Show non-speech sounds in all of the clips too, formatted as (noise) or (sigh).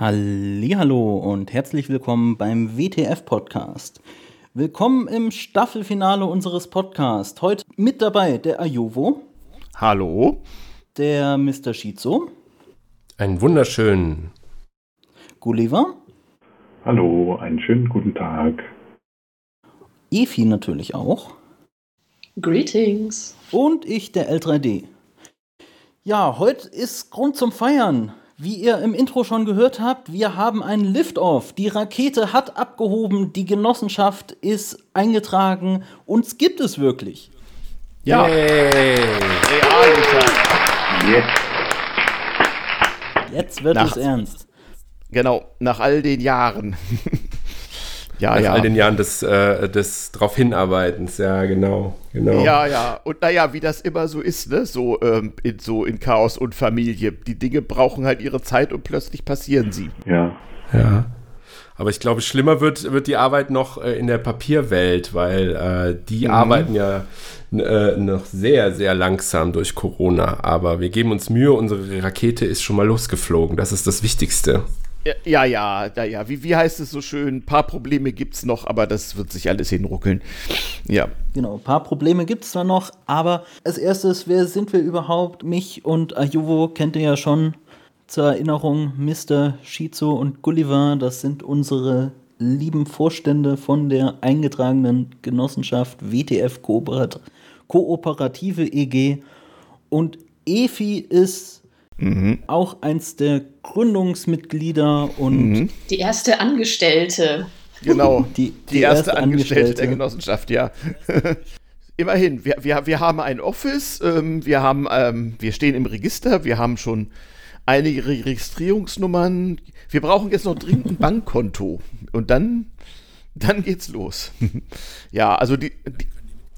Hallo und herzlich willkommen beim WTF Podcast. Willkommen im Staffelfinale unseres Podcasts. Heute mit dabei der Ayovo. Hallo. Der Mr. Shizo. Einen wunderschönen. Gulliver. Hallo, einen schönen guten Tag. Efi natürlich auch. Greetings. Und ich, der L3D. Ja, heute ist Grund zum Feiern. Wie ihr im Intro schon gehört habt, wir haben einen Liftoff. Die Rakete hat abgehoben, die Genossenschaft ist eingetragen. Uns gibt es wirklich. Ja. Hey. Jetzt. Jetzt wird nach, es ernst. Genau, nach all den Jahren. Ja, Nach ja. all den Jahren des, äh, des drauf hinarbeitens, ja, genau, genau. Ja, ja. Und naja, wie das immer so ist, ne? So, ähm, in, so in Chaos und Familie. Die Dinge brauchen halt ihre Zeit und plötzlich passieren sie. Ja. Ja. Aber ich glaube, schlimmer wird, wird die Arbeit noch äh, in der Papierwelt, weil äh, die mhm. arbeiten ja äh, noch sehr, sehr langsam durch Corona. Aber wir geben uns Mühe, unsere Rakete ist schon mal losgeflogen. Das ist das Wichtigste. Ja, ja, ja, ja. Wie, wie heißt es so schön? Ein paar Probleme gibt es noch, aber das wird sich alles hinruckeln. Ja. Genau, ein paar Probleme gibt es da noch, aber als erstes, wer sind wir überhaupt? Mich und Ayuvo kennt ihr ja schon. Zur Erinnerung, Mr. Shizu und Gulliver, das sind unsere lieben Vorstände von der eingetragenen Genossenschaft WTF Kooperative EG. Und Efi ist Mhm. Auch eins der Gründungsmitglieder und. Mhm. Die erste Angestellte. Genau, (laughs) die, die, die erste, erste Angestellte, Angestellte der Genossenschaft, ja. (laughs) Immerhin, wir, wir, wir haben ein Office, ähm, wir, haben, ähm, wir stehen im Register, wir haben schon einige Registrierungsnummern. Wir brauchen jetzt noch dringend ein Bankkonto. Und dann, dann geht's los. (laughs) ja, also die, die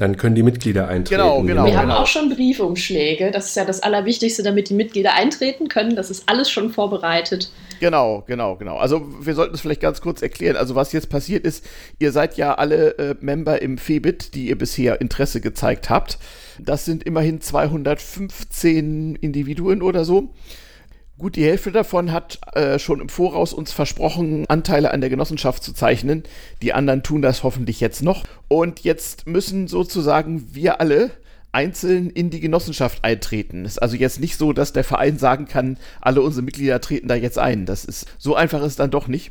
dann können die Mitglieder eintreten. Genau, genau. Wir haben genau. auch schon Briefumschläge. Das ist ja das Allerwichtigste, damit die Mitglieder eintreten können. Das ist alles schon vorbereitet. Genau, genau, genau. Also wir sollten es vielleicht ganz kurz erklären. Also was jetzt passiert ist, ihr seid ja alle äh, Member im FEBIT, die ihr bisher Interesse gezeigt habt. Das sind immerhin 215 Individuen oder so. Gut, die Hälfte davon hat äh, schon im Voraus uns versprochen, Anteile an der Genossenschaft zu zeichnen. Die anderen tun das hoffentlich jetzt noch. Und jetzt müssen sozusagen wir alle einzeln in die Genossenschaft eintreten. Ist also jetzt nicht so, dass der Verein sagen kann, alle unsere Mitglieder treten da jetzt ein. Das ist so einfach ist dann doch nicht.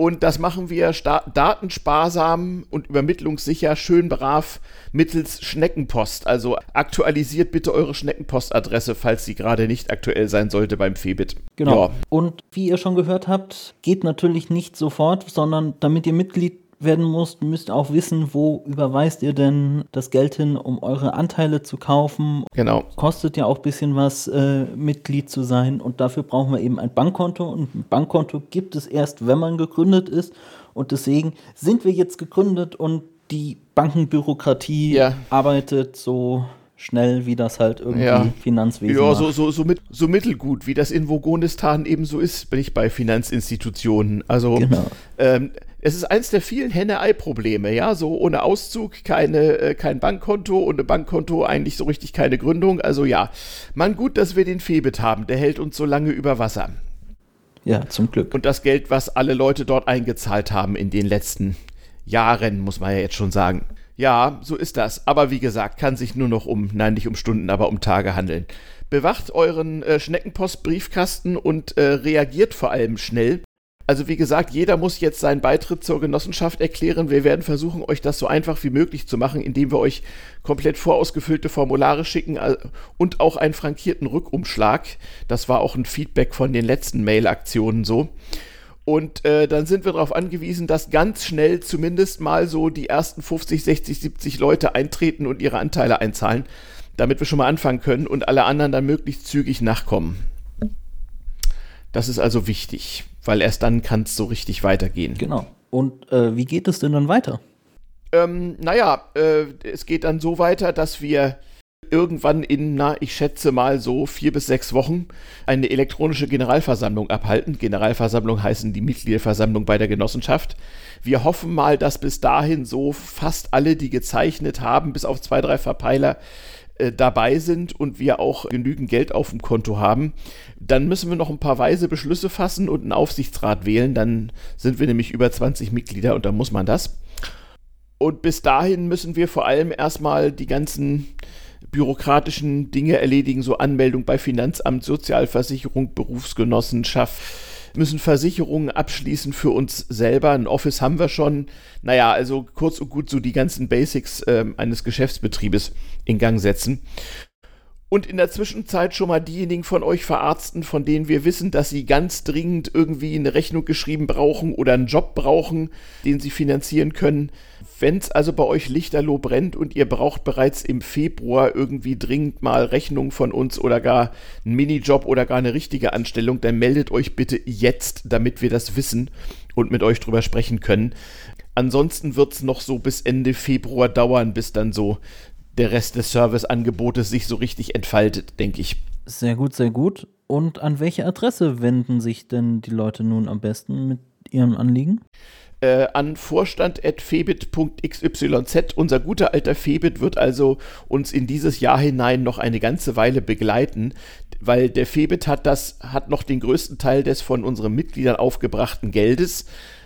Und das machen wir datensparsam und übermittlungssicher, schön brav mittels Schneckenpost. Also aktualisiert bitte eure Schneckenpostadresse, falls sie gerade nicht aktuell sein sollte beim Febit. Genau. Ja. Und wie ihr schon gehört habt, geht natürlich nicht sofort, sondern damit ihr Mitglied werden müsst ihr auch wissen, wo überweist ihr denn das Geld hin, um eure Anteile zu kaufen. Genau. Kostet ja auch ein bisschen was, äh, Mitglied zu sein. Und dafür brauchen wir eben ein Bankkonto. Und ein Bankkonto gibt es erst, wenn man gegründet ist. Und deswegen sind wir jetzt gegründet und die Bankenbürokratie ja. arbeitet so schnell, wie das halt irgendwie ja. Finanzwesen Ja, so, so, so, mit, so mittelgut, wie das in Vogonistan eben so ist, bin ich bei Finanzinstitutionen. Also genau. ähm, es ist eins der vielen Henne-Ei-Probleme, ja, so ohne Auszug keine, äh, kein Bankkonto, ohne Bankkonto eigentlich so richtig keine Gründung. Also ja, man gut, dass wir den Febit haben, der hält uns so lange über Wasser. Ja, zum Glück. Und das Geld, was alle Leute dort eingezahlt haben in den letzten Jahren, muss man ja jetzt schon sagen. Ja, so ist das. Aber wie gesagt, kann sich nur noch um, nein, nicht um Stunden, aber um Tage handeln. Bewacht euren äh, Schneckenpost-Briefkasten und äh, reagiert vor allem schnell. Also wie gesagt, jeder muss jetzt seinen Beitritt zur Genossenschaft erklären. Wir werden versuchen, euch das so einfach wie möglich zu machen, indem wir euch komplett vorausgefüllte Formulare schicken äh, und auch einen frankierten Rückumschlag. Das war auch ein Feedback von den letzten Mail-Aktionen so. Und äh, dann sind wir darauf angewiesen, dass ganz schnell zumindest mal so die ersten 50, 60, 70 Leute eintreten und ihre Anteile einzahlen, damit wir schon mal anfangen können und alle anderen dann möglichst zügig nachkommen. Das ist also wichtig, weil erst dann kann es so richtig weitergehen. Genau. Und äh, wie geht es denn dann weiter? Ähm, naja, äh, es geht dann so weiter, dass wir irgendwann in, na, ich schätze mal so vier bis sechs Wochen eine elektronische Generalversammlung abhalten. Generalversammlung heißen die Mitgliederversammlung bei der Genossenschaft. Wir hoffen mal, dass bis dahin so fast alle, die gezeichnet haben, bis auf zwei, drei Verpeiler, äh, dabei sind und wir auch genügend Geld auf dem Konto haben, dann müssen wir noch ein paar weise Beschlüsse fassen und einen Aufsichtsrat wählen. Dann sind wir nämlich über 20 Mitglieder und dann muss man das. Und bis dahin müssen wir vor allem erstmal die ganzen bürokratischen Dinge erledigen, so Anmeldung bei Finanzamt, Sozialversicherung, Berufsgenossenschaft müssen Versicherungen abschließen für uns selber. Ein Office haben wir schon. Naja, also kurz und gut so die ganzen Basics äh, eines Geschäftsbetriebes in Gang setzen. Und in der Zwischenzeit schon mal diejenigen von euch Verarzten, von denen wir wissen, dass sie ganz dringend irgendwie eine Rechnung geschrieben brauchen oder einen Job brauchen, den sie finanzieren können. Wenn es also bei euch lichterloh brennt und ihr braucht bereits im Februar irgendwie dringend mal Rechnungen von uns oder gar einen Minijob oder gar eine richtige Anstellung, dann meldet euch bitte jetzt, damit wir das wissen und mit euch drüber sprechen können. Ansonsten wird es noch so bis Ende Februar dauern, bis dann so der Rest des Serviceangebotes sich so richtig entfaltet, denke ich. Sehr gut, sehr gut. Und an welche Adresse wenden sich denn die Leute nun am besten mit ihrem Anliegen? Äh, an vorstand.febit.xyz. Unser guter alter Febit wird also uns in dieses Jahr hinein noch eine ganze Weile begleiten, weil der Febit hat das, hat noch den größten Teil des von unseren Mitgliedern aufgebrachten Geldes.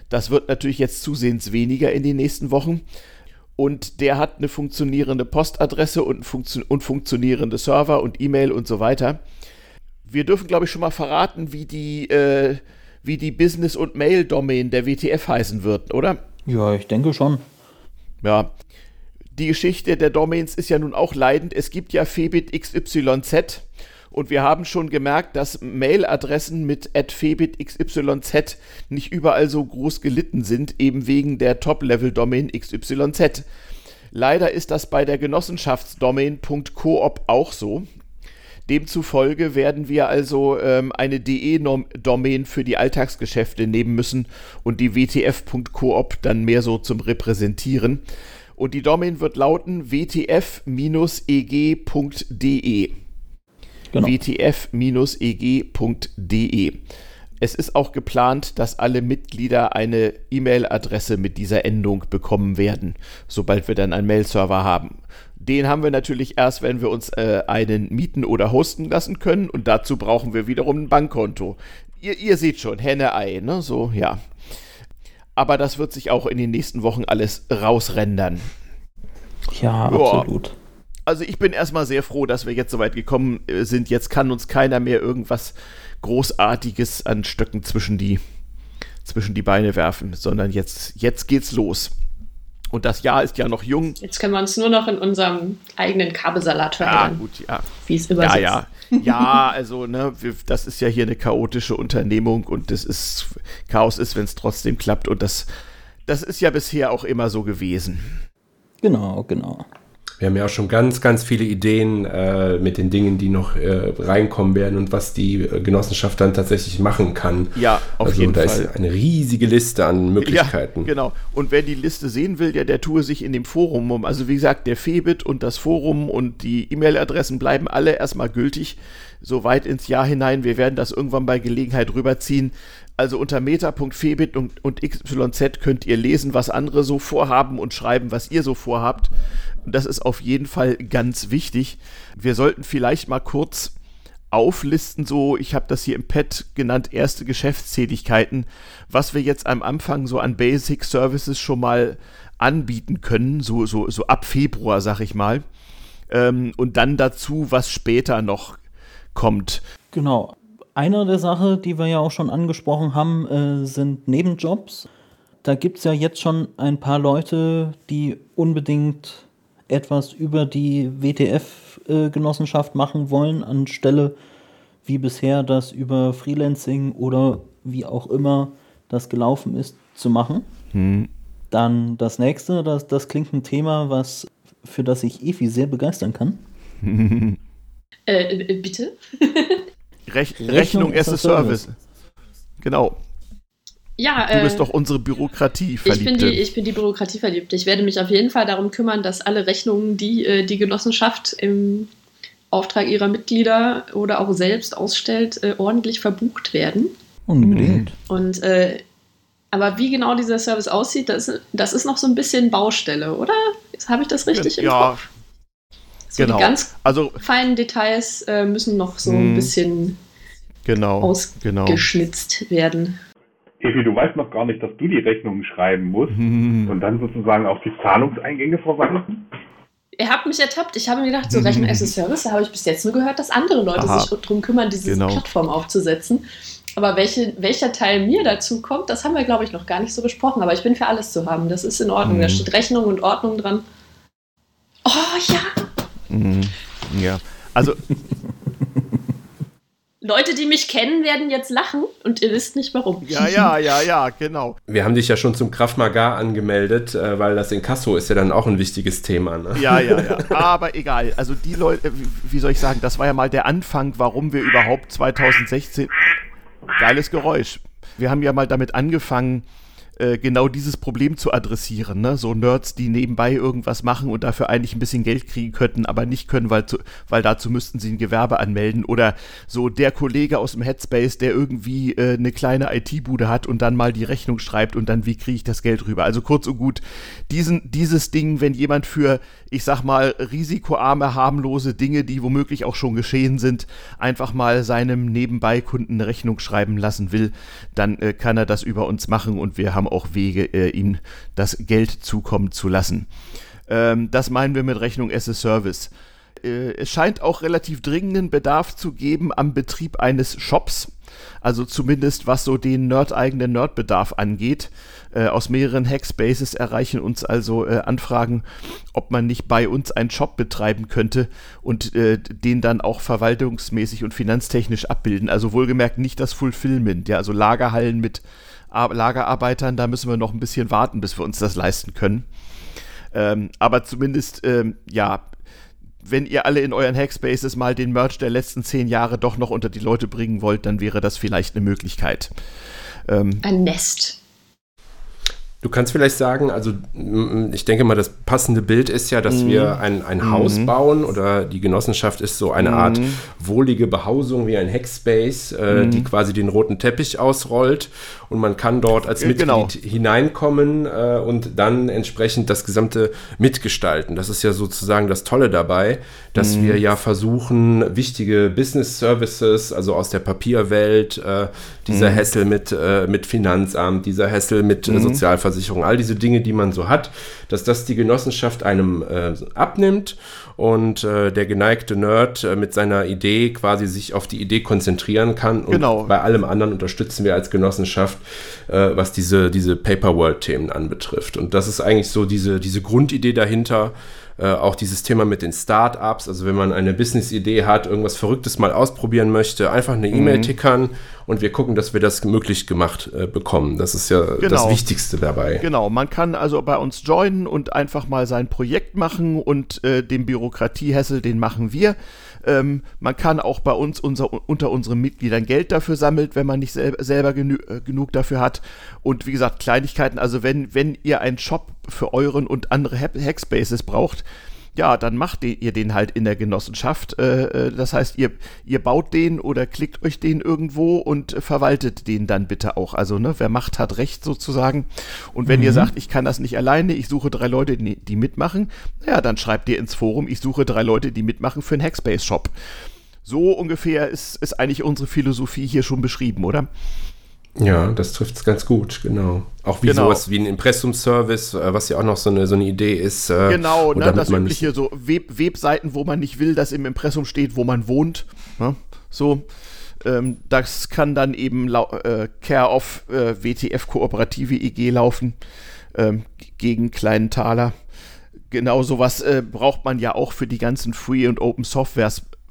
Das wird natürlich jetzt zusehends weniger in den nächsten Wochen und der hat eine funktionierende Postadresse und, funktio und funktionierende Server und E-Mail und so weiter. Wir dürfen, glaube ich, schon mal verraten, wie die, äh, wie die Business- und Mail-Domain der WTF heißen wird, oder? Ja, ich denke schon. Ja. Die Geschichte der Domains ist ja nun auch leidend. Es gibt ja Febit XYZ und wir haben schon gemerkt, dass Mailadressen mit @febitxyz nicht überall so groß gelitten sind, eben wegen der Top-Level-Domain XYZ. Leider ist das bei der Genossenschaftsdomain.coop auch so. Demzufolge werden wir also ähm, eine DE-Domain für die Alltagsgeschäfte nehmen müssen und die WTF.coop dann mehr so zum Repräsentieren. Und die Domain wird lauten wtf-eg.de genau. wtf-eg.de. Es ist auch geplant, dass alle Mitglieder eine E-Mail-Adresse mit dieser Endung bekommen werden, sobald wir dann einen Mail-Server haben. Den haben wir natürlich erst, wenn wir uns äh, einen mieten oder hosten lassen können und dazu brauchen wir wiederum ein Bankkonto. Ihr, ihr seht schon, Henne-Ei, ne? So, ja. Aber das wird sich auch in den nächsten Wochen alles rausrendern. Ja, Joa. absolut also ich bin erstmal sehr froh, dass wir jetzt so weit gekommen äh, sind. Jetzt kann uns keiner mehr irgendwas Großartiges an Stöcken zwischen die, zwischen die Beine werfen, sondern jetzt, jetzt geht's los. Und das Jahr ist ja noch jung. Jetzt können wir uns nur noch in unserem eigenen Kabelsalat verheddern. Ja, gut, ja. Wie es übersetzt. Ja, ja. Ja, also, ne, das ist ja hier eine chaotische Unternehmung und das ist, Chaos ist, wenn es trotzdem klappt und das, das ist ja bisher auch immer so gewesen. Genau, genau. Wir haben ja auch schon ganz, ganz viele Ideen äh, mit den Dingen, die noch äh, reinkommen werden und was die äh, Genossenschaft dann tatsächlich machen kann. Ja, auf also, jeden da Fall. Da ist eine riesige Liste an Möglichkeiten. Ja, genau. Und wer die Liste sehen will, der, der tue sich in dem Forum um. Also wie gesagt, der Febit und das Forum und die E-Mail-Adressen bleiben alle erstmal gültig, so weit ins Jahr hinein. Wir werden das irgendwann bei Gelegenheit rüberziehen. Also unter meta.febit und, und xyz könnt ihr lesen, was andere so vorhaben und schreiben, was ihr so vorhabt. Und das ist auf jeden Fall ganz wichtig. Wir sollten vielleicht mal kurz auflisten, so, ich habe das hier im Pad genannt, erste Geschäftstätigkeiten, was wir jetzt am Anfang so an Basic Services schon mal anbieten können, so, so, so ab Februar, sag ich mal. Ähm, und dann dazu, was später noch kommt. Genau Einer der Sachen, die wir ja auch schon angesprochen haben, äh, sind Nebenjobs. Da gibt es ja jetzt schon ein paar Leute, die unbedingt etwas über die WTF-Genossenschaft machen wollen, anstelle wie bisher das über Freelancing oder wie auch immer das gelaufen ist, zu machen. Hm. Dann das nächste, das, das klingt ein Thema, was, für das ich Evi sehr begeistern kann. (laughs) äh, äh bitte? (laughs) Rech Rechnung, Rechnung as a Service. Service. Genau. Ja, du bist äh, doch unsere Bürokratie verliebte. Ich bin, die, ich bin die Bürokratie verliebte. Ich werde mich auf jeden Fall darum kümmern, dass alle Rechnungen, die äh, die Genossenschaft im Auftrag ihrer Mitglieder oder auch selbst ausstellt, äh, ordentlich verbucht werden. Unbedingt. Und äh, aber wie genau dieser Service aussieht, das, das ist noch so ein bisschen Baustelle, oder? Habe ich das richtig im ja, Kopf? So genau. Die ganz also, feinen Details äh, müssen noch so ein mhm. bisschen genau, genau. ausgeschnitzt genau. werden. Evi, du weißt noch gar nicht, dass du die Rechnungen schreiben musst mhm. und dann sozusagen auch die Zahlungseingänge verwalten? Ihr habt mich ertappt. Ich habe mir gedacht, so Rechnung as a Service, da habe ich bis jetzt nur gehört, dass andere Leute Aha. sich darum kümmern, diese genau. Plattform aufzusetzen. Aber welche, welcher Teil mir dazu kommt, das haben wir, glaube ich, noch gar nicht so besprochen. Aber ich bin für alles zu haben. Das ist in Ordnung. Mhm. Da steht Rechnung und Ordnung dran. Oh ja. Mhm. Ja, also (laughs) Leute, die mich kennen, werden jetzt lachen und ihr wisst nicht warum. Ja, ja, ja, ja, genau. Wir haben dich ja schon zum Kraft Maga angemeldet, äh, weil das in Kasso ist ja dann auch ein wichtiges Thema. Ne? Ja, ja, ja. (laughs) Aber egal. Also die Leute, wie soll ich sagen, das war ja mal der Anfang, warum wir überhaupt 2016. Geiles Geräusch. Wir haben ja mal damit angefangen, äh, genau dieses Problem zu adressieren. Ne? So Nerds, die nebenbei irgendwas machen und dafür eigentlich ein bisschen Geld kriegen könnten, aber nicht können, weil, zu, weil dazu müssten sie ein Gewerbe anmelden. Oder so der Kollege aus dem Headspace, der irgendwie äh, eine kleine IT-Bude hat und dann mal die Rechnung schreibt und dann, wie kriege ich das Geld rüber? Also kurz und gut, diesen, dieses Ding, wenn jemand für, ich sag mal, risikoarme, harmlose Dinge, die womöglich auch schon geschehen sind, einfach mal seinem Nebenbei-Kunden eine Rechnung schreiben lassen will, dann äh, kann er das über uns machen und wir haben auch Wege, äh, ihm das Geld zukommen zu lassen. Ähm, das meinen wir mit Rechnung as a Service. Äh, es scheint auch relativ dringenden Bedarf zu geben am Betrieb eines Shops. Also zumindest was so den nerdeigenen Nerdbedarf angeht. Äh, aus mehreren Hackspaces erreichen uns also äh, Anfragen, ob man nicht bei uns einen Shop betreiben könnte und äh, den dann auch verwaltungsmäßig und finanztechnisch abbilden. Also wohlgemerkt nicht das Fulfillment, ja, also Lagerhallen mit Lagerarbeitern, da müssen wir noch ein bisschen warten, bis wir uns das leisten können. Ähm, aber zumindest, ähm, ja, wenn ihr alle in euren Hackspaces mal den Merch der letzten zehn Jahre doch noch unter die Leute bringen wollt, dann wäre das vielleicht eine Möglichkeit. Ähm, ein Nest. Du kannst vielleicht sagen, also ich denke mal, das passende Bild ist ja, dass mm. wir ein, ein mm. Haus bauen oder die Genossenschaft ist so eine mm. Art wohlige Behausung wie ein Hackspace, äh, die quasi den roten Teppich ausrollt und man kann dort als Mitglied genau. hineinkommen äh, und dann entsprechend das Gesamte mitgestalten. Das ist ja sozusagen das Tolle dabei, dass wir ja versuchen, wichtige Business Services, also aus der Papierwelt, äh, dieser Hessel mit, äh, mit Finanzamt, dieser Hessel mit Sozialversicherung, Krankenversicherung, all diese Dinge, die man so hat, dass das die Genossenschaft einem äh, abnimmt und äh, der geneigte Nerd äh, mit seiner Idee quasi sich auf die Idee konzentrieren kann. Und genau. bei allem anderen unterstützen wir als Genossenschaft, äh, was diese, diese Paperworld-Themen anbetrifft. Und das ist eigentlich so diese, diese Grundidee dahinter. Äh, auch dieses Thema mit den Startups, also wenn man eine Business-Idee hat, irgendwas Verrücktes mal ausprobieren möchte, einfach eine E-Mail mhm. tickern und wir gucken, dass wir das möglich gemacht äh, bekommen. Das ist ja genau. das Wichtigste dabei. Genau, man kann also bei uns joinen und einfach mal sein Projekt machen und äh, den Bürokratiehessel, den machen wir. Ähm, man kann auch bei uns unser, unter unseren Mitgliedern Geld dafür sammeln, wenn man nicht sel selber genü äh, genug dafür hat. Und wie gesagt, Kleinigkeiten, also wenn, wenn ihr einen Shop für euren und andere Hackspaces braucht, ja, dann macht ihr den halt in der Genossenschaft. Äh, äh, das heißt, ihr, ihr baut den oder klickt euch den irgendwo und verwaltet den dann bitte auch. Also, ne, wer Macht hat Recht sozusagen. Und wenn mhm. ihr sagt, ich kann das nicht alleine, ich suche drei Leute, die, die mitmachen, ja, dann schreibt ihr ins Forum, ich suche drei Leute, die mitmachen für einen Hackspace-Shop. So ungefähr ist, ist eigentlich unsere Philosophie hier schon beschrieben, oder? Ja, das trifft es ganz gut, genau. Auch wie genau. sowas wie ein Impressum-Service, äh, was ja auch noch so eine, so eine Idee ist. Äh, genau, ne, das übliche, so Web Webseiten, wo man nicht will, dass im Impressum steht, wo man wohnt. Ne? So, Ähm, das kann dann eben äh, Care of äh, WTF Kooperative IG laufen ähm, gegen kleinen Taler. Genau sowas äh, braucht man ja auch für die ganzen Free- und Open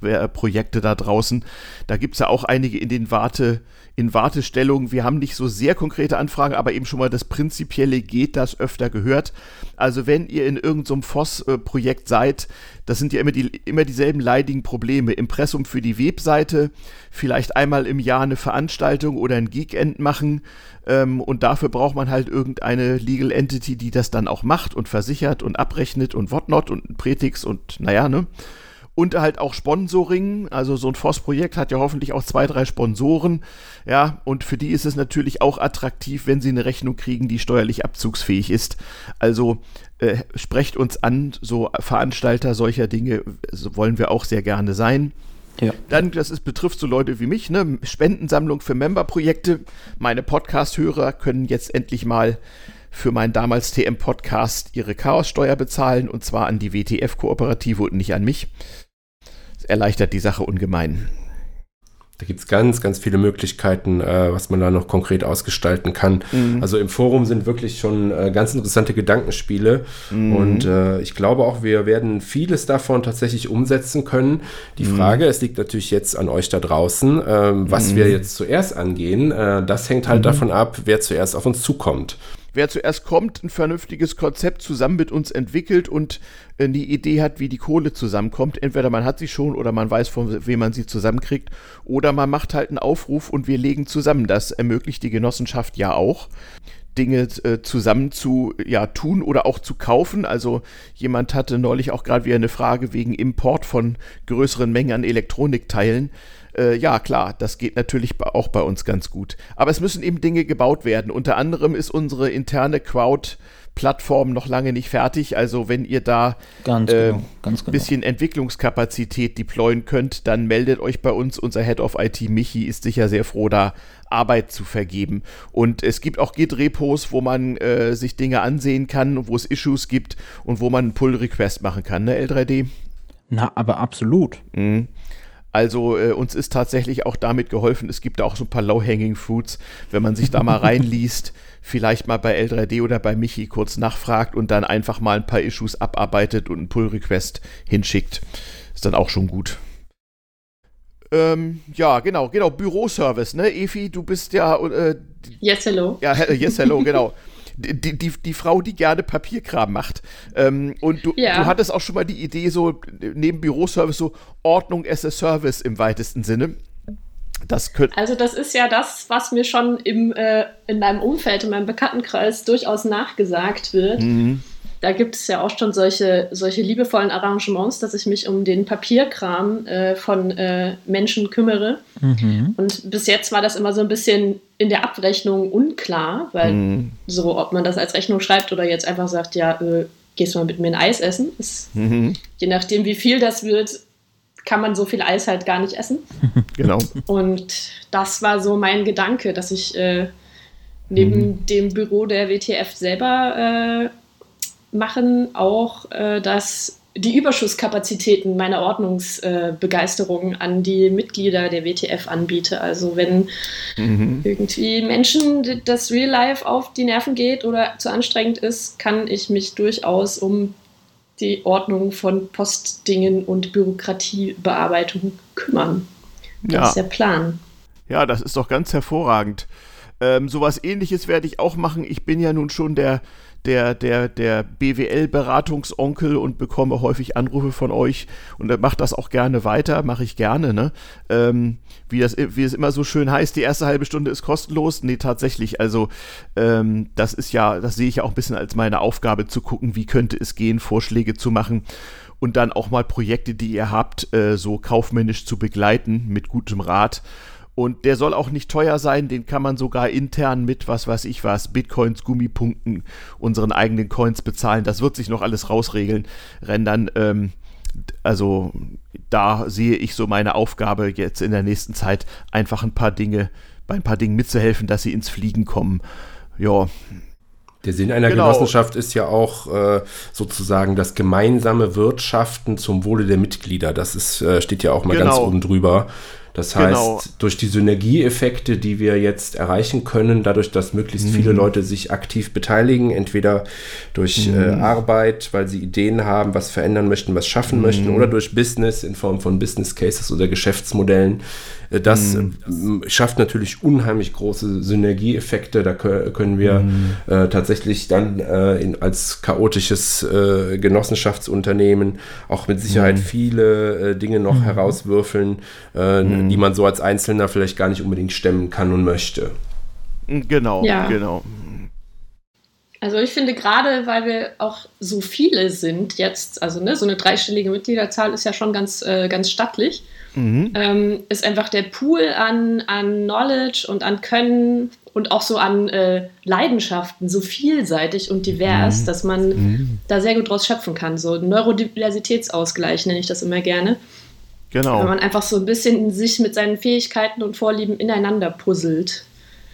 Software-Projekte da draußen. Da gibt es ja auch einige in den Warte- in Wartestellung. Wir haben nicht so sehr konkrete Anfragen, aber eben schon mal das Prinzipielle geht das öfter gehört. Also wenn ihr in irgendeinem so FOSS-Projekt seid, das sind ja immer, die, immer dieselben leidigen Probleme. Impressum für die Webseite, vielleicht einmal im Jahr eine Veranstaltung oder ein Geekend machen ähm, und dafür braucht man halt irgendeine Legal Entity, die das dann auch macht und versichert und abrechnet und whatnot und Pretix und naja, ne? Und halt auch Sponsoring. Also so ein FOSS-Projekt hat ja hoffentlich auch zwei, drei Sponsoren. Ja, und für die ist es natürlich auch attraktiv, wenn sie eine Rechnung kriegen, die steuerlich abzugsfähig ist. Also äh, sprecht uns an, so Veranstalter solcher Dinge so wollen wir auch sehr gerne sein. Ja. Dann, das ist, betrifft so Leute wie mich, ne? Spendensammlung für Memberprojekte. Meine Podcast-Hörer können jetzt endlich mal für meinen damals TM-Podcast ihre Chaossteuer bezahlen und zwar an die WTF-Kooperative und nicht an mich erleichtert die Sache ungemein. Da gibt es ganz, ganz viele Möglichkeiten, äh, was man da noch konkret ausgestalten kann. Mhm. Also im Forum sind wirklich schon äh, ganz interessante Gedankenspiele. Mhm. Und äh, ich glaube auch, wir werden vieles davon tatsächlich umsetzen können. Die mhm. Frage, es liegt natürlich jetzt an euch da draußen, ähm, was wir mhm. jetzt zuerst angehen. Äh, das hängt halt mhm. davon ab, wer zuerst auf uns zukommt wer zuerst kommt, ein vernünftiges Konzept zusammen mit uns entwickelt und äh, die Idee hat, wie die Kohle zusammenkommt. Entweder man hat sie schon oder man weiß, von wem man sie zusammenkriegt. Oder man macht halt einen Aufruf und wir legen zusammen. Das ermöglicht die Genossenschaft ja auch. Dinge äh, zusammen zu ja, tun oder auch zu kaufen. Also jemand hatte neulich auch gerade wieder eine Frage wegen Import von größeren Mengen an Elektronikteilen. Äh, ja, klar, das geht natürlich auch bei uns ganz gut. Aber es müssen eben Dinge gebaut werden. Unter anderem ist unsere interne Crowd Plattform noch lange nicht fertig. Also wenn ihr da ein äh, genau, genau. bisschen Entwicklungskapazität deployen könnt, dann meldet euch bei uns. Unser Head of IT Michi ist sicher sehr froh, da Arbeit zu vergeben. Und es gibt auch Git-Repos, wo man äh, sich Dinge ansehen kann, wo es Issues gibt und wo man einen Pull-Request machen kann, ne, L3D? Na, aber absolut. Mhm. Also äh, uns ist tatsächlich auch damit geholfen, es gibt auch so ein paar Low-Hanging Fruits, wenn man sich da mal (laughs) reinliest, vielleicht mal bei L3D oder bei Michi kurz nachfragt und dann einfach mal ein paar Issues abarbeitet und einen Pull-Request hinschickt. Ist dann auch schon gut. Ähm, ja, genau, genau, Büroservice, ne? Efi, du bist ja. Äh, yes, hello. Ja, yes, hello, genau. (laughs) die, die, die Frau, die gerne Papierkram macht. Ähm, und du, ja. du hattest auch schon mal die Idee, so neben Büroservice, so Ordnung as a Service im weitesten Sinne. Das also das ist ja das, was mir schon im, äh, in meinem Umfeld, in meinem Bekanntenkreis durchaus nachgesagt wird. Mhm da gibt es ja auch schon solche, solche liebevollen Arrangements, dass ich mich um den Papierkram äh, von äh, Menschen kümmere. Mhm. Und bis jetzt war das immer so ein bisschen in der Abrechnung unklar, weil mhm. so, ob man das als Rechnung schreibt oder jetzt einfach sagt, ja, äh, gehst du mal mit mir ein Eis essen. Ist, mhm. Je nachdem, wie viel das wird, kann man so viel Eis halt gar nicht essen. (laughs) Genau. Und das war so mein Gedanke, dass ich äh, neben mhm. dem Büro der WTF selber äh, machen auch, äh, dass die Überschusskapazitäten meiner Ordnungsbegeisterung äh, an die Mitglieder der WTF anbiete. Also wenn mhm. irgendwie Menschen das Real Life auf die Nerven geht oder zu anstrengend ist, kann ich mich durchaus um die Ordnung von Postdingen und Bürokratiebearbeitung kümmern. Das ja. ist der Plan. Ja, das ist doch ganz hervorragend. Ähm, sowas ähnliches werde ich auch machen. Ich bin ja nun schon der der, der, der BWL-Beratungsonkel und bekomme häufig Anrufe von euch und macht das auch gerne weiter, mache ich gerne, ne? Ähm, wie, das, wie es immer so schön heißt, die erste halbe Stunde ist kostenlos. Nee, tatsächlich, also ähm, das ist ja, das sehe ich ja auch ein bisschen als meine Aufgabe zu gucken, wie könnte es gehen, Vorschläge zu machen und dann auch mal Projekte, die ihr habt, äh, so kaufmännisch zu begleiten mit gutem Rat und der soll auch nicht teuer sein, den kann man sogar intern mit, was weiß ich was, Bitcoins, Gummipunkten, unseren eigenen Coins bezahlen. Das wird sich noch alles rausregeln, rendern. Ähm, also da sehe ich so meine Aufgabe jetzt in der nächsten Zeit, einfach ein paar Dinge, bei ein paar Dingen mitzuhelfen, dass sie ins Fliegen kommen. Ja, der Sinn einer genau. Genossenschaft ist ja auch äh, sozusagen das gemeinsame Wirtschaften zum Wohle der Mitglieder. Das ist, äh, steht ja auch mal genau. ganz oben drüber. Das heißt, genau. durch die Synergieeffekte, die wir jetzt erreichen können, dadurch, dass möglichst mhm. viele Leute sich aktiv beteiligen, entweder durch mhm. äh, Arbeit, weil sie Ideen haben, was verändern möchten, was schaffen mhm. möchten, oder durch Business in Form von Business Cases oder Geschäftsmodellen, äh, das mhm. schafft natürlich unheimlich große Synergieeffekte. Da können wir mhm. äh, tatsächlich dann äh, in, als chaotisches äh, Genossenschaftsunternehmen auch mit Sicherheit mhm. viele äh, Dinge noch herauswürfeln, äh, mhm. die man so als Einzelner vielleicht gar nicht unbedingt stemmen kann und möchte. Genau, ja. genau. Also ich finde gerade, weil wir auch so viele sind jetzt, also ne, so eine dreistellige Mitgliederzahl ist ja schon ganz, äh, ganz stattlich, mhm. ähm, ist einfach der Pool an, an Knowledge und an Können und auch so an äh, Leidenschaften so vielseitig und divers, mhm. dass man mhm. da sehr gut draus schöpfen kann. So Neurodiversitätsausgleich nenne ich das immer gerne. Genau. Wenn man einfach so ein bisschen sich mit seinen Fähigkeiten und Vorlieben ineinander puzzelt.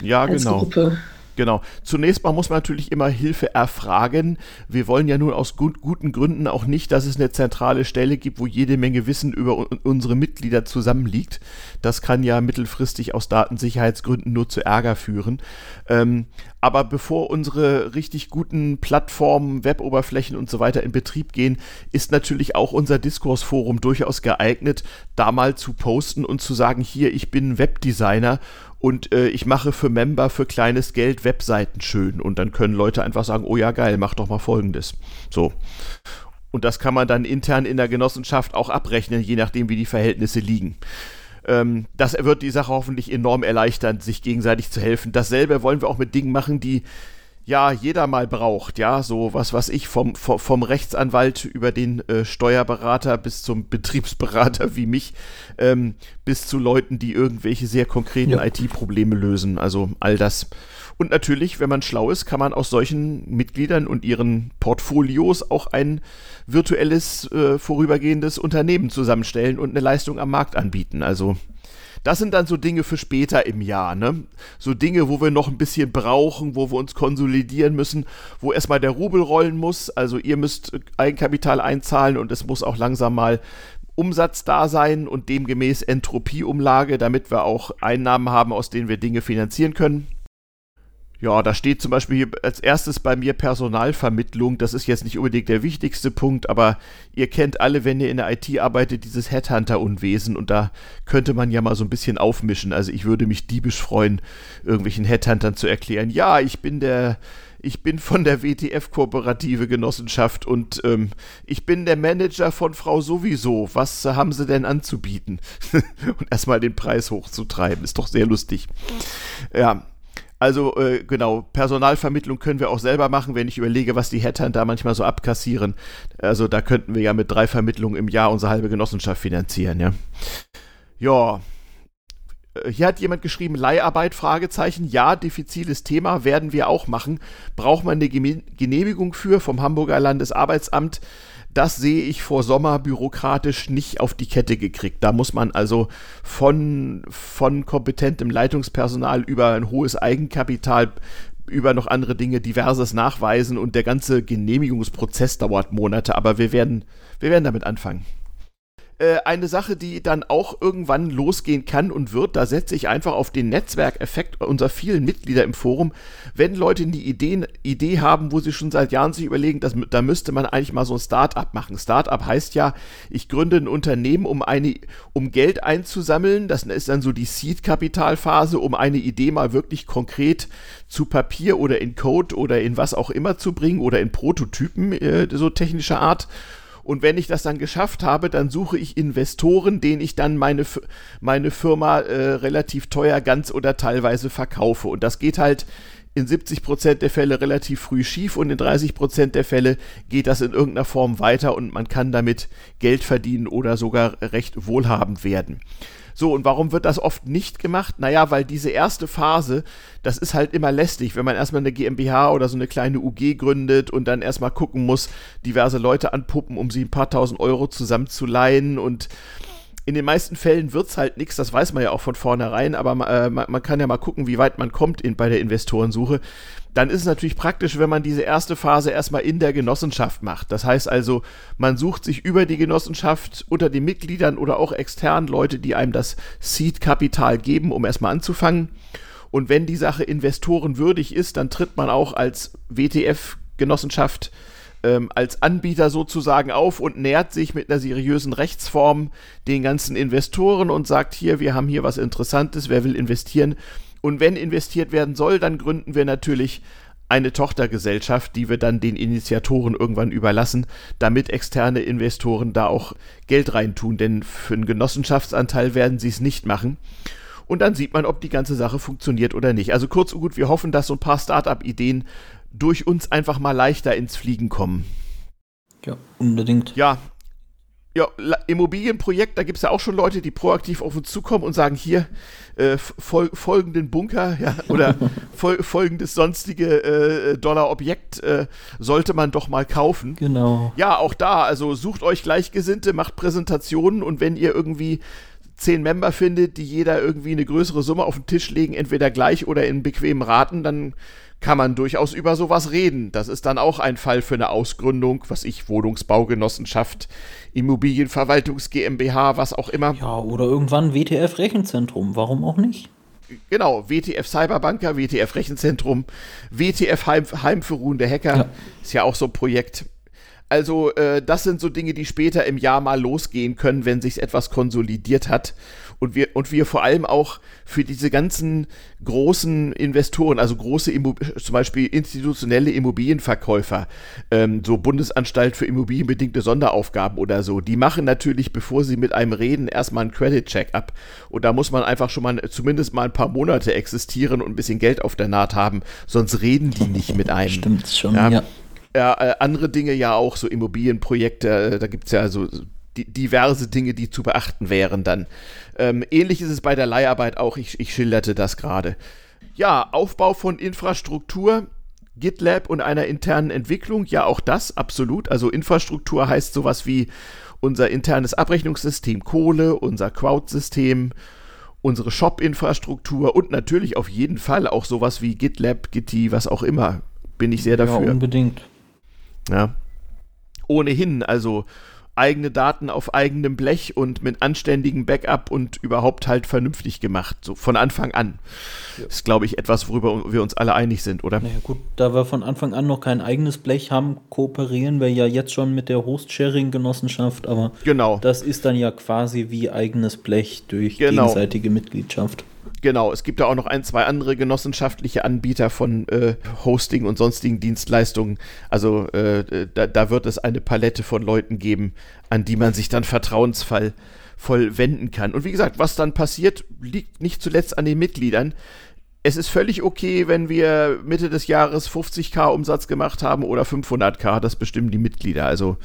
Ja, genau. Gruppe. Genau. Zunächst mal muss man natürlich immer Hilfe erfragen. Wir wollen ja nun aus gut, guten Gründen auch nicht, dass es eine zentrale Stelle gibt, wo jede Menge Wissen über unsere Mitglieder zusammenliegt. Das kann ja mittelfristig aus Datensicherheitsgründen nur zu Ärger führen. Ähm, aber bevor unsere richtig guten Plattformen, Weboberflächen und so weiter in Betrieb gehen, ist natürlich auch unser Diskursforum durchaus geeignet, da mal zu posten und zu sagen, hier, ich bin Webdesigner und äh, ich mache für Member für kleines Geld Webseiten schön und dann können Leute einfach sagen, oh ja geil, mach doch mal folgendes. So. Und das kann man dann intern in der Genossenschaft auch abrechnen, je nachdem wie die Verhältnisse liegen. Ähm, das wird die Sache hoffentlich enorm erleichtern, sich gegenseitig zu helfen. Dasselbe wollen wir auch mit Dingen machen, die ja jeder mal braucht, ja, so was was ich vom, vom, vom Rechtsanwalt über den äh, Steuerberater bis zum Betriebsberater wie mich, ähm, bis zu Leuten, die irgendwelche sehr konkreten ja. IT-Probleme lösen, also all das. Und natürlich, wenn man schlau ist, kann man aus solchen Mitgliedern und ihren Portfolios auch ein virtuelles, äh, vorübergehendes Unternehmen zusammenstellen und eine Leistung am Markt anbieten. Also das sind dann so Dinge für später im Jahr, ne? So Dinge, wo wir noch ein bisschen brauchen, wo wir uns konsolidieren müssen, wo erstmal der Rubel rollen muss. Also ihr müsst Eigenkapital einzahlen und es muss auch langsam mal Umsatz da sein und demgemäß Entropieumlage, damit wir auch Einnahmen haben, aus denen wir Dinge finanzieren können. Ja, da steht zum Beispiel hier als erstes bei mir Personalvermittlung. Das ist jetzt nicht unbedingt der wichtigste Punkt, aber ihr kennt alle, wenn ihr in der IT arbeitet, dieses Headhunter-Unwesen und da könnte man ja mal so ein bisschen aufmischen. Also ich würde mich diebisch freuen, irgendwelchen Headhuntern zu erklären, ja, ich bin der, ich bin von der WTF-Kooperative Genossenschaft und ähm, ich bin der Manager von Frau sowieso. Was haben Sie denn anzubieten? (laughs) und erstmal den Preis hochzutreiben, ist doch sehr lustig. Ja, also äh, genau, Personalvermittlung können wir auch selber machen, wenn ich überlege, was die Headhunter manchmal so abkassieren. Also da könnten wir ja mit drei Vermittlungen im Jahr unsere halbe Genossenschaft finanzieren, ja. Ja. Äh, hier hat jemand geschrieben, Leiharbeit, Fragezeichen. Ja, diffiziles Thema, werden wir auch machen. Braucht man eine Genehmigung für vom Hamburger Landesarbeitsamt? Das sehe ich vor Sommer bürokratisch nicht auf die Kette gekriegt. Da muss man also von, von kompetentem Leitungspersonal über ein hohes Eigenkapital über noch andere Dinge diverses nachweisen und der ganze Genehmigungsprozess dauert Monate, aber wir werden, wir werden damit anfangen. Äh, eine Sache, die dann auch irgendwann losgehen kann und wird, da setze ich einfach auf den Netzwerkeffekt unserer vielen Mitglieder im Forum. Wenn Leute eine Idee, Idee haben, wo sie schon seit Jahren sich überlegen, dass, da müsste man eigentlich mal so ein Start-up machen. Start-up heißt ja, ich gründe ein Unternehmen, um, eine, um Geld einzusammeln. Das ist dann so die Seed-Kapitalphase, um eine Idee mal wirklich konkret zu Papier oder in Code oder in was auch immer zu bringen oder in Prototypen äh, so technischer Art. Und wenn ich das dann geschafft habe, dann suche ich Investoren, denen ich dann meine, meine Firma äh, relativ teuer ganz oder teilweise verkaufe. Und das geht halt in 70% der Fälle relativ früh schief und in 30% der Fälle geht das in irgendeiner Form weiter und man kann damit Geld verdienen oder sogar recht wohlhabend werden. So, und warum wird das oft nicht gemacht? Naja, weil diese erste Phase, das ist halt immer lästig, wenn man erstmal eine GmbH oder so eine kleine UG gründet und dann erstmal gucken muss, diverse Leute anpuppen, um sie ein paar tausend Euro zusammenzuleihen und in den meisten Fällen wird es halt nichts, das weiß man ja auch von vornherein, aber äh, man, man, kann ja mal gucken, wie weit man kommt in, bei der Investorensuche. Dann ist es natürlich praktisch, wenn man diese erste Phase erstmal in der Genossenschaft macht. Das heißt also, man sucht sich über die Genossenschaft unter den Mitgliedern oder auch extern Leute, die einem das Seed-Kapital geben, um erstmal anzufangen. Und wenn die Sache investorenwürdig ist, dann tritt man auch als WTF-Genossenschaft ähm, als Anbieter sozusagen auf und nähert sich mit einer seriösen Rechtsform den ganzen Investoren und sagt hier, wir haben hier was Interessantes, wer will investieren? Und wenn investiert werden soll, dann gründen wir natürlich eine Tochtergesellschaft, die wir dann den Initiatoren irgendwann überlassen, damit externe Investoren da auch Geld reintun, denn für einen Genossenschaftsanteil werden sie es nicht machen. Und dann sieht man, ob die ganze Sache funktioniert oder nicht. Also kurz und gut, wir hoffen, dass so ein paar Startup-Ideen durch uns einfach mal leichter ins Fliegen kommen. Ja, unbedingt. Ja. Ja, Immobilienprojekt, da gibt es ja auch schon Leute, die proaktiv auf uns zukommen und sagen, hier, äh, fol folgenden Bunker (laughs) ja, oder (laughs) fol folgendes sonstige äh, Dollar-Objekt äh, sollte man doch mal kaufen. Genau. Ja, auch da, also sucht euch Gleichgesinnte, macht Präsentationen und wenn ihr irgendwie zehn Member findet, die jeder irgendwie eine größere Summe auf den Tisch legen, entweder gleich oder in bequemen Raten, dann kann man durchaus über sowas reden. Das ist dann auch ein Fall für eine Ausgründung, was ich, Wohnungsbaugenossenschaft, Immobilienverwaltungs GmbH, was auch immer. Ja, oder irgendwann WTF Rechenzentrum, warum auch nicht? Genau, WTF Cyberbanker, WTF Rechenzentrum, WTF Heim, Heim für ruhende Hacker, ja. ist ja auch so ein Projekt. Also, äh, das sind so Dinge, die später im Jahr mal losgehen können, wenn sich etwas konsolidiert hat und wir, und wir vor allem auch für diese ganzen großen Investoren, also große Immo zum Beispiel institutionelle Immobilienverkäufer, ähm, so Bundesanstalt für immobilienbedingte Sonderaufgaben oder so, die machen natürlich, bevor sie mit einem reden, erstmal einen Credit-Check ab. Und da muss man einfach schon mal zumindest mal ein paar Monate existieren und ein bisschen Geld auf der Naht haben, sonst reden die nicht mit einem. Stimmt schon, ja. ja. Ja, äh, andere Dinge ja auch, so Immobilienprojekte, äh, da gibt es ja so diverse Dinge, die zu beachten wären dann. Ähm, ähnlich ist es bei der Leiharbeit auch, ich, ich schilderte das gerade. Ja, Aufbau von Infrastruktur, GitLab und einer internen Entwicklung, ja auch das, absolut. Also Infrastruktur heißt sowas wie unser internes Abrechnungssystem Kohle, unser Crowd-System, unsere Shop-Infrastruktur und natürlich auf jeden Fall auch sowas wie GitLab, Gitti, was auch immer. Bin ich sehr dafür. Ja, unbedingt. Ja. Ohnehin, also eigene Daten auf eigenem Blech und mit anständigem Backup und überhaupt halt vernünftig gemacht, so von Anfang an. Ja. Ist, glaube ich, etwas, worüber wir uns alle einig sind, oder? Naja, gut, da wir von Anfang an noch kein eigenes Blech haben, kooperieren wir ja jetzt schon mit der Host-Sharing-Genossenschaft, aber genau. das ist dann ja quasi wie eigenes Blech durch genau. gegenseitige Mitgliedschaft. Genau, es gibt da auch noch ein, zwei andere genossenschaftliche Anbieter von äh, Hosting und sonstigen Dienstleistungen. Also äh, da, da, wird es eine Palette von Leuten geben, an die man sich dann vertrauensvoll voll wenden kann. Und wie gesagt, was dann passiert, liegt nicht zuletzt an den Mitgliedern. Es ist völlig okay, wenn wir Mitte des Jahres 50k Umsatz gemacht haben oder 500k, das bestimmen die Mitglieder. Also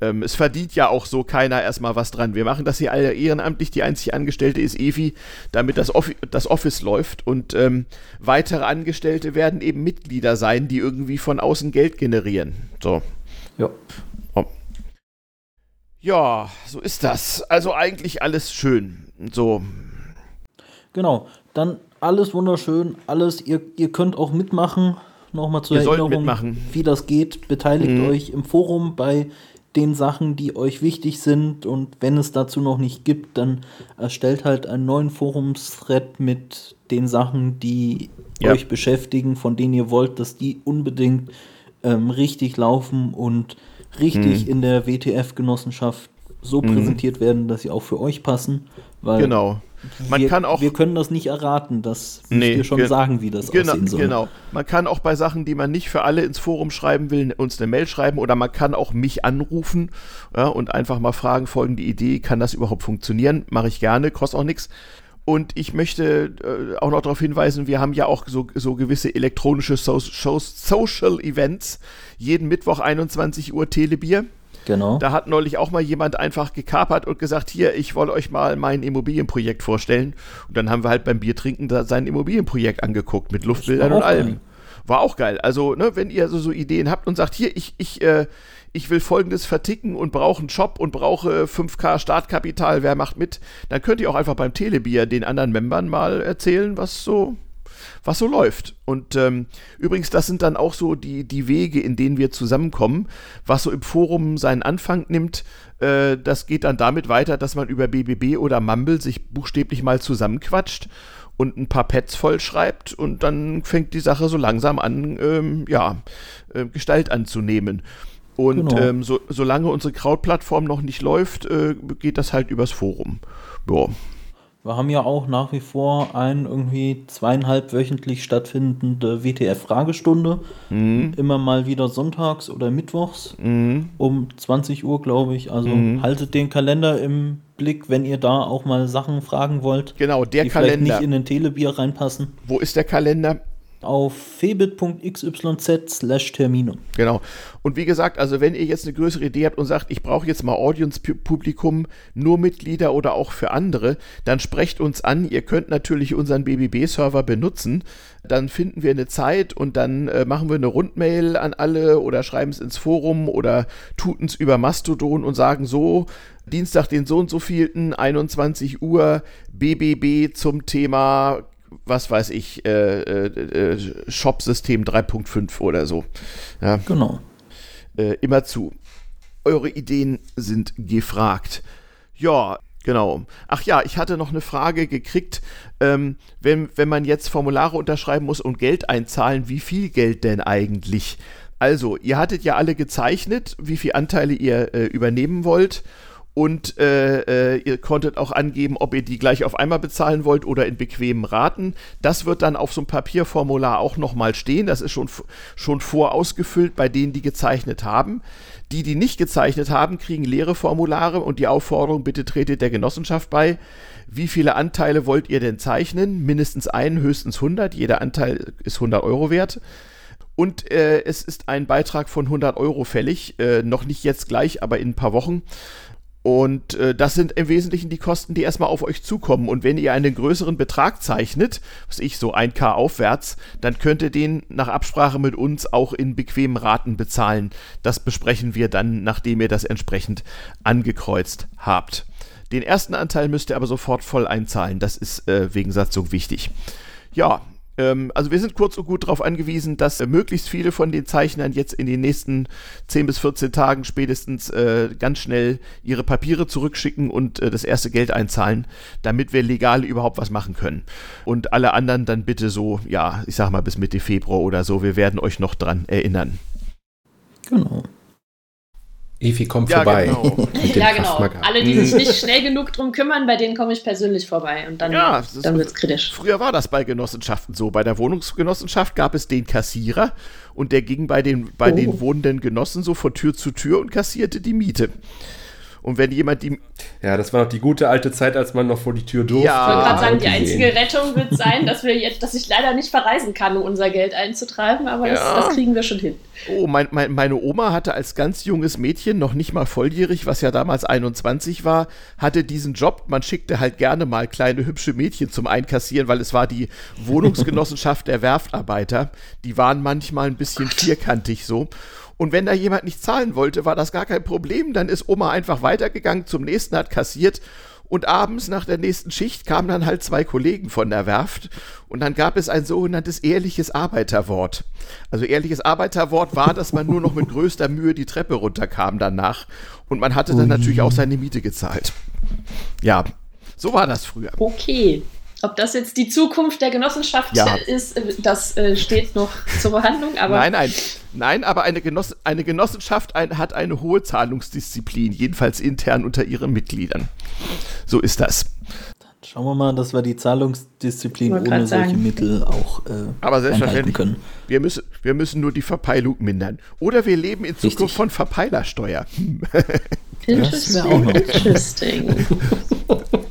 ähm, es verdient ja auch so keiner erstmal was dran. Wir machen das hier alle ehrenamtlich. Die einzige Angestellte ist Evi, damit das, Offi das Office läuft. Und ähm, weitere Angestellte werden eben Mitglieder sein, die irgendwie von außen Geld generieren. So. Ja. Ja, so ist das. Also eigentlich alles schön. So. Genau. Dann alles wunderschön, alles. Ihr, ihr könnt auch mitmachen. Nochmal zur ihr Erinnerung, wie das geht. Beteiligt mhm. euch im Forum bei den Sachen, die euch wichtig sind. Und wenn es dazu noch nicht gibt, dann erstellt halt einen neuen Forumsthread mit den Sachen, die ja. euch beschäftigen, von denen ihr wollt, dass die unbedingt ähm, richtig laufen und richtig hm. in der WTF-Genossenschaft so hm. präsentiert werden, dass sie auch für euch passen. Weil genau. Man wir, kann auch, wir können das nicht erraten, das nee, wir schon sagen, wie das genau, aussehen soll. Genau. Man kann auch bei Sachen, die man nicht für alle ins Forum schreiben will, uns eine Mail schreiben oder man kann auch mich anrufen ja, und einfach mal fragen, folgende Idee, kann das überhaupt funktionieren? Mache ich gerne, kostet auch nichts. Und ich möchte äh, auch noch darauf hinweisen, wir haben ja auch so, so gewisse elektronische so Social Events. Jeden Mittwoch 21 Uhr Telebier. Genau. Da hat neulich auch mal jemand einfach gekapert und gesagt, hier, ich wollte euch mal mein Immobilienprojekt vorstellen. Und dann haben wir halt beim Biertrinken da sein Immobilienprojekt angeguckt mit Luftbildern und allem. War auch geil. Also, ne, wenn ihr so, so Ideen habt und sagt, hier, ich, ich, äh, ich will folgendes verticken und brauche einen Shop und brauche 5K Startkapital, wer macht mit? Dann könnt ihr auch einfach beim Telebier den anderen Membern mal erzählen, was so, was so läuft. Und ähm, übrigens, das sind dann auch so die, die Wege, in denen wir zusammenkommen. Was so im Forum seinen Anfang nimmt, äh, das geht dann damit weiter, dass man über BBB oder Mumble sich buchstäblich mal zusammenquatscht und ein paar Pads vollschreibt und dann fängt die Sache so langsam an, ähm, ja, äh, Gestalt anzunehmen. Und genau. ähm, so, solange unsere Krautplattform noch nicht läuft, äh, geht das halt übers Forum. Ja. Wir haben ja auch nach wie vor ein irgendwie zweieinhalb wöchentlich stattfindende WTF-Fragestunde. Mhm. Immer mal wieder sonntags oder mittwochs mhm. um 20 Uhr, glaube ich. Also mhm. haltet den Kalender im Blick, wenn ihr da auch mal Sachen fragen wollt. Genau, der die Kalender. Vielleicht nicht in den Telebier reinpassen. Wo ist der Kalender? Auf febit.xyz slash Termine. Genau. Und wie gesagt, also wenn ihr jetzt eine größere Idee habt und sagt, ich brauche jetzt mal Audience-Publikum, nur Mitglieder oder auch für andere, dann sprecht uns an. Ihr könnt natürlich unseren BBB-Server benutzen. Dann finden wir eine Zeit und dann äh, machen wir eine Rundmail an alle oder schreiben es ins Forum oder tun es über Mastodon und sagen so, Dienstag, den so und so vielten, 21 Uhr, BBB zum Thema was weiß ich, äh, äh, äh Shop-System 3.5 oder so. Ja. Genau. Äh, immer zu. Eure Ideen sind gefragt. Ja, genau. Ach ja, ich hatte noch eine Frage gekriegt. Ähm, wenn, wenn man jetzt Formulare unterschreiben muss und Geld einzahlen, wie viel Geld denn eigentlich? Also, ihr hattet ja alle gezeichnet, wie viele Anteile ihr äh, übernehmen wollt und äh, äh, ihr konntet auch angeben, ob ihr die gleich auf einmal bezahlen wollt oder in bequemen Raten. Das wird dann auf so einem Papierformular auch nochmal stehen. Das ist schon, schon vorausgefüllt bei denen, die gezeichnet haben. Die, die nicht gezeichnet haben, kriegen leere Formulare und die Aufforderung, bitte tretet der Genossenschaft bei. Wie viele Anteile wollt ihr denn zeichnen? Mindestens einen, höchstens 100. Jeder Anteil ist 100 Euro wert. Und äh, es ist ein Beitrag von 100 Euro fällig. Äh, noch nicht jetzt gleich, aber in ein paar Wochen. Und äh, das sind im Wesentlichen die Kosten, die erstmal auf euch zukommen. Und wenn ihr einen größeren Betrag zeichnet, was ich so 1K aufwärts, dann könnt ihr den nach Absprache mit uns auch in bequemen Raten bezahlen. Das besprechen wir dann, nachdem ihr das entsprechend angekreuzt habt. Den ersten Anteil müsst ihr aber sofort voll einzahlen. Das ist äh, wegen Satzung wichtig. Ja, ähm, also wir sind kurz und gut darauf angewiesen, dass äh, möglichst viele von den Zeichnern jetzt in den nächsten 10 bis 14 Tagen spätestens äh, ganz schnell ihre Papiere zurückschicken und äh, das erste Geld einzahlen, damit wir legal überhaupt was machen können. Und alle anderen dann bitte so, ja, ich sag mal bis Mitte Februar oder so, wir werden euch noch dran erinnern. Genau. Evi kommt ja, vorbei. Genau. (laughs) ja, genau. Alle, die sich nicht schnell genug drum kümmern, bei denen komme ich persönlich vorbei und dann, ja, dann wird es kritisch. Früher war das bei Genossenschaften so. Bei der Wohnungsgenossenschaft gab es den Kassierer und der ging bei den, bei oh. den wohnenden Genossen so von Tür zu Tür und kassierte die Miete. Und wenn jemand die. Ja, das war noch die gute alte Zeit, als man noch vor die Tür durfte. Ja, ich wollte gerade sagen, die einzige Rettung wird sein, dass wir jetzt, dass ich leider nicht verreisen kann, um unser Geld einzutreiben, aber ja. das, das, kriegen wir schon hin. Oh, mein, mein, meine Oma hatte als ganz junges Mädchen, noch nicht mal volljährig, was ja damals 21 war, hatte diesen Job. Man schickte halt gerne mal kleine hübsche Mädchen zum Einkassieren, weil es war die Wohnungsgenossenschaft der Werftarbeiter. Die waren manchmal ein bisschen vierkantig so. Und wenn da jemand nicht zahlen wollte, war das gar kein Problem. Dann ist Oma einfach weitergegangen, zum nächsten hat kassiert. Und abends nach der nächsten Schicht kamen dann halt zwei Kollegen von der Werft und dann gab es ein sogenanntes ehrliches Arbeiterwort. Also ehrliches Arbeiterwort war, dass man nur noch mit größter Mühe die Treppe runterkam danach und man hatte dann natürlich auch seine Miete gezahlt. Ja, so war das früher. Okay. Ob das jetzt die Zukunft der Genossenschaft ja. ist, das äh, steht noch zur Behandlung. Aber nein, nein, nein, aber eine, Genoss eine Genossenschaft ein, hat eine hohe Zahlungsdisziplin, jedenfalls intern unter ihren Mitgliedern. So ist das. Dann schauen wir mal, dass wir die Zahlungsdisziplin ohne solche sagen. Mittel auch äh, aber selbstverständlich können. Wir müssen, wir müssen nur die Verpeilung mindern. Oder wir leben in Zukunft Richtig. von Verpeilersteuer. Interesting. Interesting. (laughs) (laughs)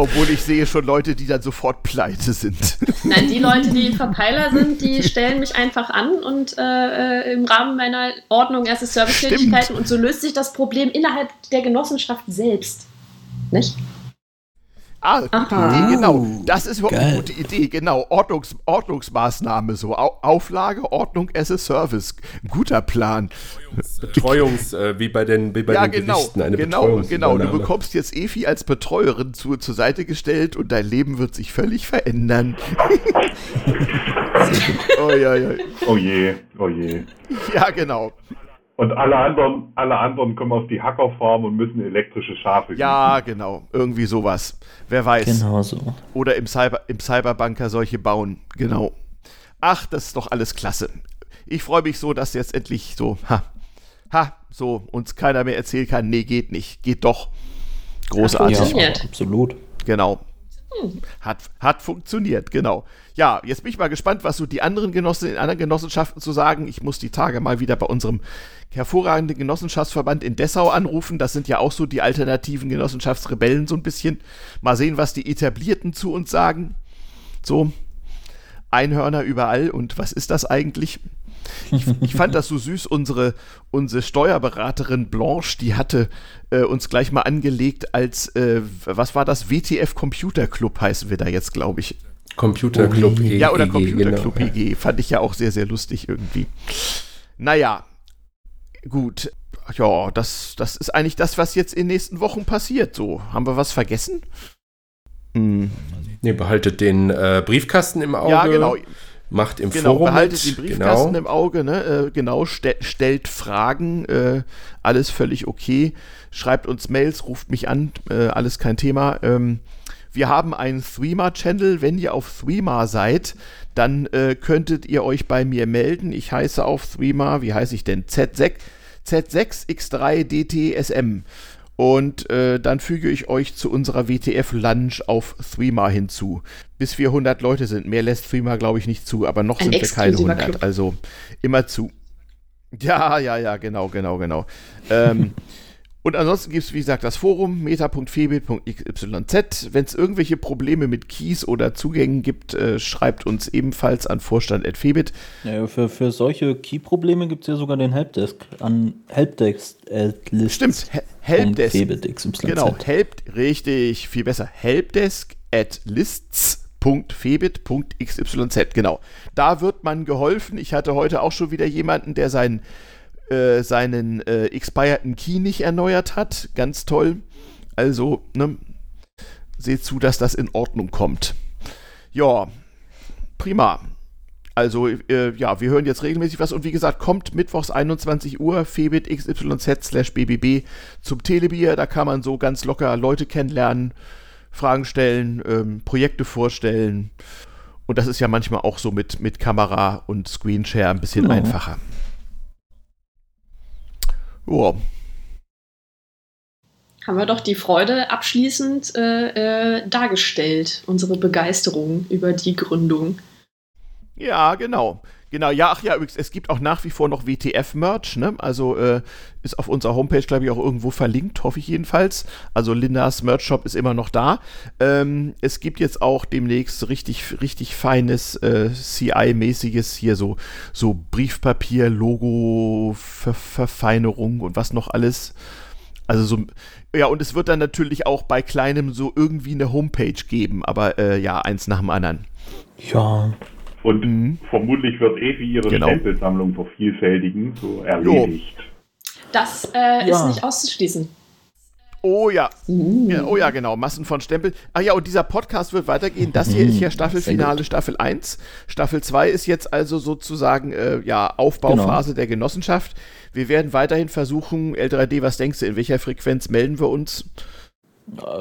obwohl ich sehe schon Leute, die dann sofort pleite sind. Nein, die Leute, die (laughs) Verpeiler sind, die stellen mich einfach an und äh, äh im Rahmen meiner Ordnung erste Servicetätigkeiten und so löst sich das Problem innerhalb der Genossenschaft selbst. Nicht? Ah, gute Aha. Idee, genau. Das ist überhaupt eine gute Idee, genau. Ordnungs, Ordnungsmaßnahme, so Auflage, Ordnung as a Service. Ein guter Plan. Betreuungs, äh, wie bei den, wie bei ja, den genau, Gerichten, eine genau, genau. Du bekommst jetzt Efi als Betreuerin zu, zur Seite gestellt und dein Leben wird sich völlig verändern. oh, ja, ja. oh je, oh je. Ja, genau. Und alle anderen, alle anderen kommen auf die Hackerfarm und müssen elektrische Schafe Ja, genau. Irgendwie sowas. Wer weiß. Genau so. Oder im, Cyber, im Cyberbunker solche bauen. Genau. Ach, das ist doch alles klasse. Ich freue mich so, dass jetzt endlich so, ha, ha, so uns keiner mehr erzählen kann, nee, geht nicht. Geht doch. Großartig. Ja, absolut. Genau. Hat, hat funktioniert, genau. Ja, jetzt bin ich mal gespannt, was so die anderen Genossen in anderen Genossenschaften zu sagen. Ich muss die Tage mal wieder bei unserem hervorragenden Genossenschaftsverband in Dessau anrufen. Das sind ja auch so die alternativen Genossenschaftsrebellen so ein bisschen. Mal sehen, was die Etablierten zu uns sagen. So, Einhörner überall und was ist das eigentlich? Ich, ich, fand das so süß. Unsere, unsere Steuerberaterin Blanche, die hatte äh, uns gleich mal angelegt als, äh, was war das? WTF Computer Club heißen wir da jetzt, glaube ich. Computer Club EG. Ja, oder Computer Club genau. EG. Fand ich ja auch sehr, sehr lustig irgendwie. Naja, gut. Ja, das, das ist eigentlich das, was jetzt in den nächsten Wochen passiert. So, haben wir was vergessen? Hm. Nee, behaltet den äh, Briefkasten im Auge. Ja, genau macht im genau, Forum behaltet mit. den Briefkasten genau. im Auge, ne? Äh, genau, ste stellt Fragen, äh, alles völlig okay. Schreibt uns Mails, ruft mich an, äh, alles kein Thema. Ähm, wir haben einen Threema-Channel. Wenn ihr auf Threema seid, dann äh, könntet ihr euch bei mir melden. Ich heiße auf Threema, wie heiße ich denn? Z6, Z6X3DTSM. Und äh, dann füge ich euch zu unserer WTF-Lunch auf Threema hinzu. Bis wir 100 Leute sind. Mehr lässt Threema, glaube ich, nicht zu. Aber noch Ein sind wir keine 100. Club. Also immer zu. Ja, ja, ja, genau, genau, genau. ähm, (laughs) Und ansonsten gibt es, wie gesagt, das Forum meta.febit.xyz. Wenn es irgendwelche Probleme mit Keys oder Zugängen gibt, äh, schreibt uns ebenfalls an vorstand.febit. Ja, für, für solche Key-Probleme gibt es ja sogar den Helpdesk an Helpdesk äh, Stimmt, Helpdesk. Genau, Help, richtig, viel besser. Helpdesk at lists.febit.xyz, genau. Da wird man geholfen. Ich hatte heute auch schon wieder jemanden, der seinen äh, seinen äh, expireden Key nicht erneuert hat. Ganz toll. Also, ne, seht zu, dass das in Ordnung kommt. Ja, prima. Also, äh, ja, wir hören jetzt regelmäßig was und wie gesagt, kommt mittwochs 21 Uhr, Febit XYZ slash BBB zum Telebier. Da kann man so ganz locker Leute kennenlernen, Fragen stellen, ähm, Projekte vorstellen. Und das ist ja manchmal auch so mit, mit Kamera und Screenshare ein bisschen genau. einfacher. Ja. Haben wir doch die Freude abschließend äh, äh, dargestellt, unsere Begeisterung über die Gründung. Ja, genau. Genau, ja, ach ja, übrigens, es gibt auch nach wie vor noch WTF-Merch, ne? Also äh, ist auf unserer Homepage, glaube ich, auch irgendwo verlinkt, hoffe ich jedenfalls. Also Lindas Merch-Shop ist immer noch da. Ähm, es gibt jetzt auch demnächst richtig, richtig feines äh, CI-mäßiges hier so, so Briefpapier, Logo, Ver Verfeinerung und was noch alles. Also so, ja, und es wird dann natürlich auch bei kleinem so irgendwie eine Homepage geben, aber äh, ja, eins nach dem anderen. Ja, und mhm. vermutlich wird Evi ihre genau. Stempelsammlung vervielfältigen, so erledigt. Das äh, ja. ist nicht auszuschließen. Oh ja. Uh. ja. Oh ja, genau. Massen von Stempel. Ach ja, und dieser Podcast wird weitergehen. Das hier ist ja Staffelfinale, Staffel 1. Staffel 2 ist jetzt also sozusagen äh, ja, Aufbauphase genau. der Genossenschaft. Wir werden weiterhin versuchen, L3D, was denkst du, in welcher Frequenz melden wir uns?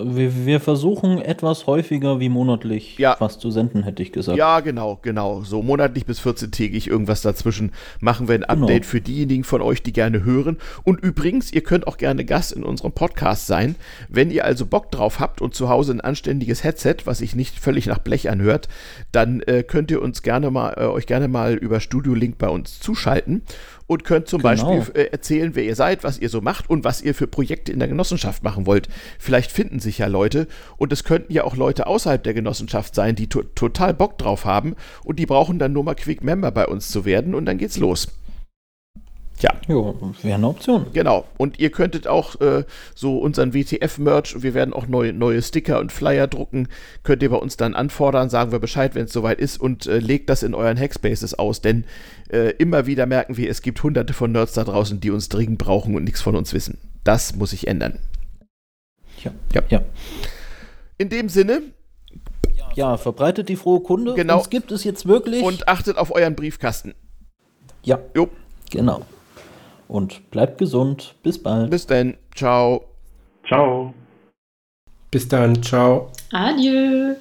Wir, wir, versuchen etwas häufiger wie monatlich ja. was zu senden, hätte ich gesagt. Ja, genau, genau. So monatlich bis 14-tägig irgendwas dazwischen machen wir ein genau. Update genau. für diejenigen von euch, die gerne hören. Und übrigens, ihr könnt auch gerne Gast in unserem Podcast sein. Wenn ihr also Bock drauf habt und zu Hause ein anständiges Headset, was sich nicht völlig nach Blech anhört, dann äh, könnt ihr uns gerne mal, äh, euch gerne mal über Studio Link bei uns zuschalten und könnt zum genau. Beispiel äh, erzählen, wer ihr seid, was ihr so macht und was ihr für Projekte in der Genossenschaft machen wollt. Vielleicht finden sich ja Leute und es könnten ja auch Leute außerhalb der Genossenschaft sein, die to total Bock drauf haben und die brauchen dann nur mal Quick Member bei uns zu werden und dann geht's los. Ja. Jo, wäre eine Option. Genau. Und ihr könntet auch äh, so unseren WTF-Merch, wir werden auch neue, neue Sticker und Flyer drucken, könnt ihr bei uns dann anfordern, sagen wir Bescheid, wenn es soweit ist und äh, legt das in euren Hackspaces aus, denn äh, immer wieder merken wir, es gibt hunderte von Nerds da draußen, die uns dringend brauchen und nichts von uns wissen. Das muss sich ändern. Ja. ja. ja. In dem Sinne. Ja, verbreitet die frohe Kunde. Genau. Uns gibt es jetzt wirklich. Und achtet auf euren Briefkasten. Ja. Jo. Genau und bleibt gesund. Bis bald. Bis dann. Ciao. Ciao. Bis dann. Ciao. Adieu.